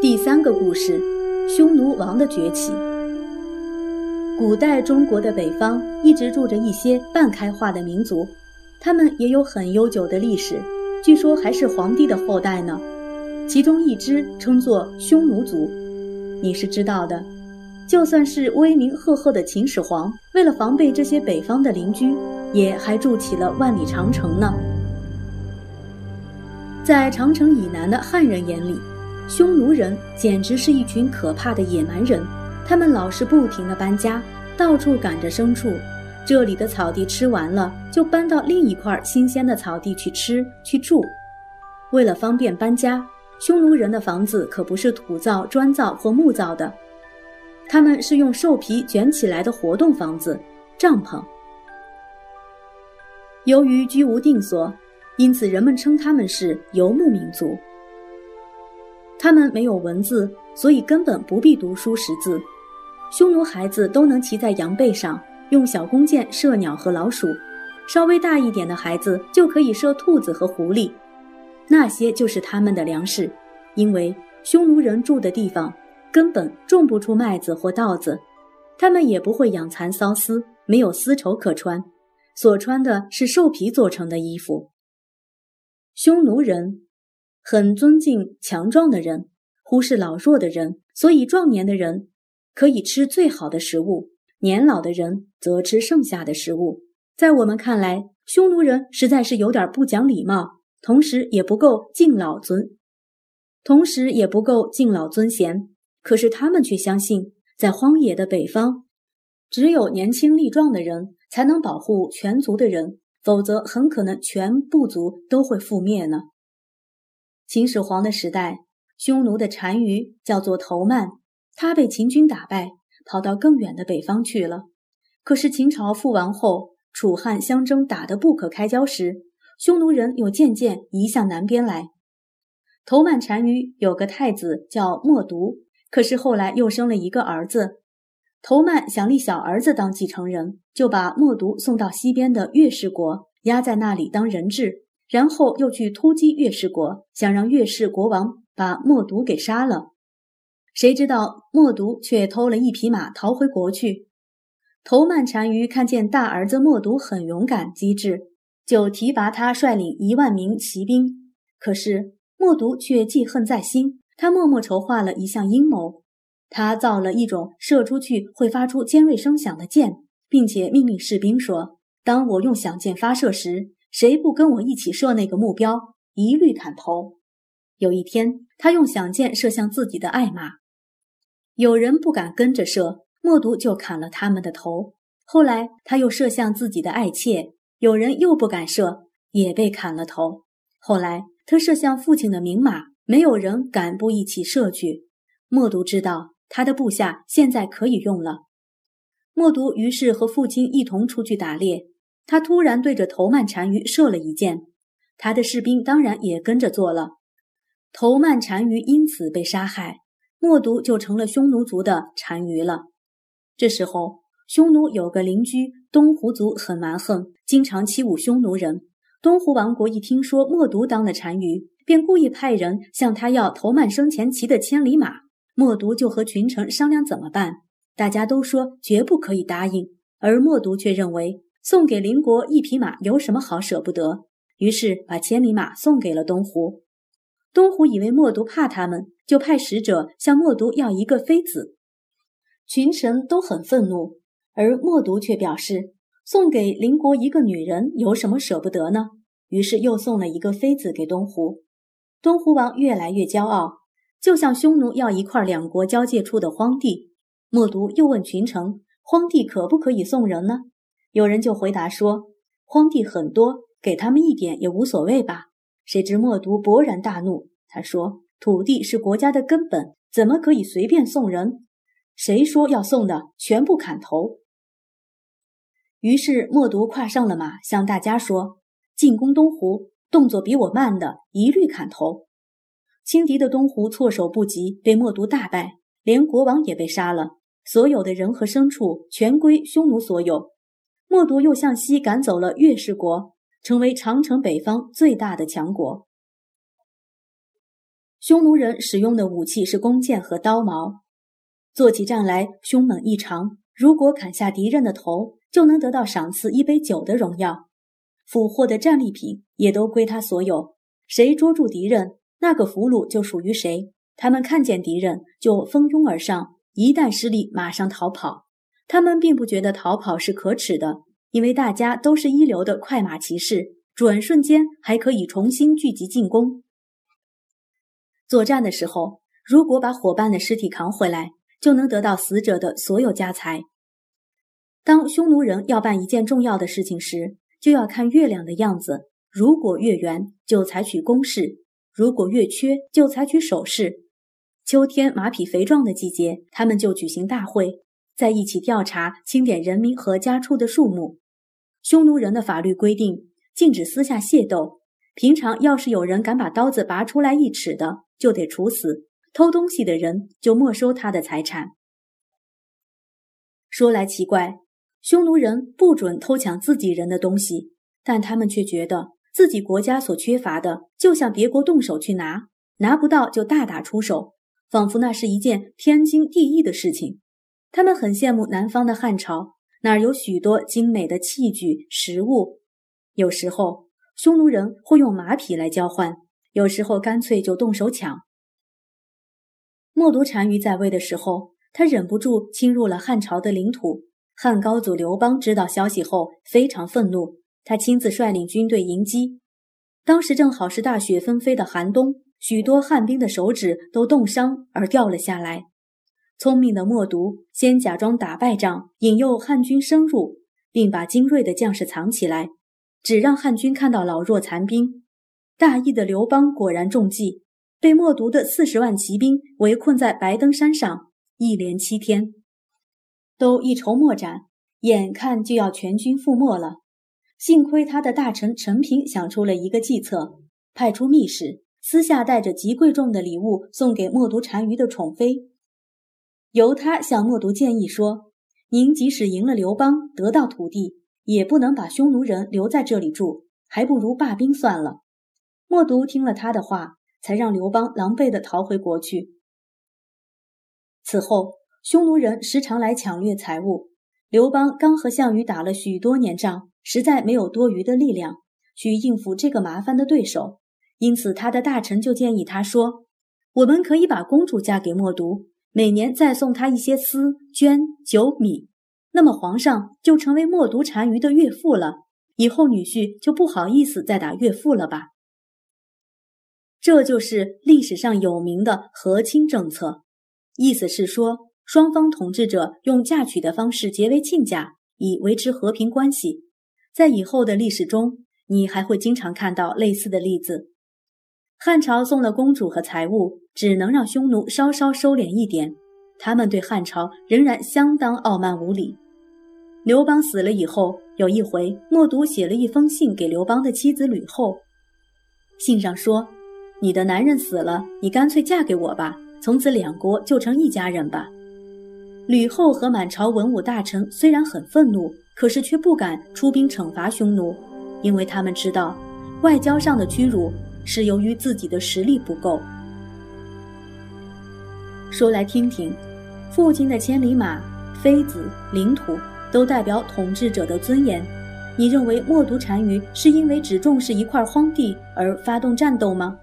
第三个故事：匈奴王的崛起。古代中国的北方一直住着一些半开化的民族，他们也有很悠久的历史，据说还是皇帝的后代呢。其中一支称作匈奴族，你是知道的。就算是威名赫赫的秦始皇，为了防备这些北方的邻居，也还筑起了万里长城呢。在长城以南的汉人眼里，匈奴人简直是一群可怕的野蛮人。他们老是不停地搬家，到处赶着牲畜。这里的草地吃完了，就搬到另一块新鲜的草地去吃去住。为了方便搬家，匈奴人的房子可不是土造、砖造或木造的，他们是用兽皮卷起来的活动房子——帐篷。由于居无定所。因此，人们称他们是游牧民族。他们没有文字，所以根本不必读书识字。匈奴孩子都能骑在羊背上，用小弓箭射鸟和老鼠；稍微大一点的孩子就可以射兔子和狐狸。那些就是他们的粮食，因为匈奴人住的地方根本种不出麦子或稻子，他们也不会养蚕缫丝，没有丝绸可穿，所穿的是兽皮做成的衣服。匈奴人很尊敬强壮的人，忽视老弱的人，所以壮年的人可以吃最好的食物，年老的人则吃剩下的食物。在我们看来，匈奴人实在是有点不讲礼貌，同时也不够敬老尊，同时也不够敬老尊贤。可是他们却相信，在荒野的北方，只有年轻力壮的人才能保护全族的人。否则，很可能全部族都会覆灭呢。秦始皇的时代，匈奴的单于叫做头曼，他被秦军打败，跑到更远的北方去了。可是秦朝覆亡后，楚汉相争打得不可开交时，匈奴人又渐渐移向南边来。头曼单于有个太子叫默毒，可是后来又生了一个儿子。头曼想立小儿子当继承人，就把默毒送到西边的月氏国，压在那里当人质，然后又去突击月氏国，想让月氏国王把默毒给杀了。谁知道默毒却偷了一匹马逃回国去。头曼单于看见大儿子默毒很勇敢机智，就提拔他率领一万名骑兵。可是默毒却记恨在心，他默默筹划了一项阴谋。他造了一种射出去会发出尖锐声响的箭，并且命令士兵说：“当我用响箭发射时，谁不跟我一起射那个目标，一律砍头。”有一天，他用响箭射向自己的爱马，有人不敢跟着射，默读就砍了他们的头。后来，他又射向自己的爱妾，有人又不敢射，也被砍了头。后来，他射向父亲的名马，没有人敢不一起射去。默读知道。他的部下现在可以用了。默读于是和父亲一同出去打猎。他突然对着头曼单于射了一箭，他的士兵当然也跟着做了。头曼单于因此被杀害，默毒就成了匈奴族的单于了。这时候，匈奴有个邻居东胡族很蛮横，经常欺侮匈奴人。东胡王国一听说默毒当了单于，便故意派人向他要头曼生前骑的千里马。默毒就和群臣商量怎么办，大家都说绝不可以答应，而默毒却认为送给邻国一匹马有什么好舍不得，于是把千里马送给了东胡。东胡以为默毒怕他们，就派使者向默毒要一个妃子。群臣都很愤怒，而默毒却表示送给邻国一个女人有什么舍不得呢？于是又送了一个妃子给东胡。东胡王越来越骄傲。就向匈奴要一块两国交界处的荒地。默毒又问群臣：“荒地可不可以送人呢？”有人就回答说：“荒地很多，给他们一点也无所谓吧。”谁知默毒勃然大怒，他说：“土地是国家的根本，怎么可以随便送人？谁说要送的，全部砍头。”于是默毒跨上了马，向大家说：“进攻东湖，动作比我慢的，一律砍头。”轻敌的东胡措手不及，被默毒大败，连国王也被杀了。所有的人和牲畜全归匈奴所有。默毒又向西赶走了月氏国，成为长城北方最大的强国。匈奴人使用的武器是弓箭和刀矛，做起仗来凶猛异常。如果砍下敌人的头，就能得到赏赐一杯酒的荣耀。俘获的战利品也都归他所有。谁捉住敌人，那个俘虏就属于谁。他们看见敌人就蜂拥而上，一旦失利，马上逃跑。他们并不觉得逃跑是可耻的，因为大家都是一流的快马骑士，转瞬间还可以重新聚集进攻。作战的时候，如果把伙伴的尸体扛回来，就能得到死者的所有家财。当匈奴人要办一件重要的事情时，就要看月亮的样子。如果月圆，就采取攻势；如果月缺，就采取守势。秋天马匹肥壮的季节，他们就举行大会，在一起调查清点人民和家畜的数目。匈奴人的法律规定，禁止私下械斗。平常要是有人敢把刀子拔出来一尺的，就得处死；偷东西的人就没收他的财产。说来奇怪，匈奴人不准偷抢自己人的东西，但他们却觉得自己国家所缺乏的，就向别国动手去拿，拿不到就大打出手，仿佛那是一件天经地义的事情。他们很羡慕南方的汉朝，那儿有许多精美的器具、食物，有时候。匈奴人会用马匹来交换，有时候干脆就动手抢。冒独单于在位的时候，他忍不住侵入了汉朝的领土。汉高祖刘邦知道消息后非常愤怒，他亲自率领军队迎击。当时正好是大雪纷飞的寒冬，许多汉兵的手指都冻伤而掉了下来。聪明的冒独先假装打败仗，引诱汉军深入，并把精锐的将士藏起来。只让汉军看到老弱残兵，大意的刘邦果然中计，被冒独的四十万骑兵围困在白登山上，一连七天，都一筹莫展，眼看就要全军覆没了。幸亏他的大臣陈平想出了一个计策，派出密使，私下带着极贵重的礼物送给冒独单于的宠妃，由他向默读建议说：“您即使赢了刘邦，得到土地。”也不能把匈奴人留在这里住，还不如罢兵算了。默读听了他的话，才让刘邦狼狈地逃回国去。此后，匈奴人时常来抢掠财物。刘邦刚和项羽打了许多年仗，实在没有多余的力量去应付这个麻烦的对手，因此他的大臣就建议他说：“我们可以把公主嫁给默独，每年再送他一些丝、绢、酒、米。”那么皇上就成为默独单于的岳父了，以后女婿就不好意思再打岳父了吧？这就是历史上有名的和亲政策，意思是说双方统治者用嫁娶的方式结为亲家，以维持和平关系。在以后的历史中，你还会经常看到类似的例子。汉朝送了公主和财物，只能让匈奴稍稍收敛一点。他们对汉朝仍然相当傲慢无礼。刘邦死了以后，有一回，默读写了一封信给刘邦的妻子吕后，信上说：“你的男人死了，你干脆嫁给我吧，从此两国就成一家人吧。”吕后和满朝文武大臣虽然很愤怒，可是却不敢出兵惩罚匈奴，因为他们知道，外交上的屈辱是由于自己的实力不够。说来听听。父亲的千里马、妃子、领土，都代表统治者的尊严。你认为默读单于是因为只重视一块荒地而发动战斗吗？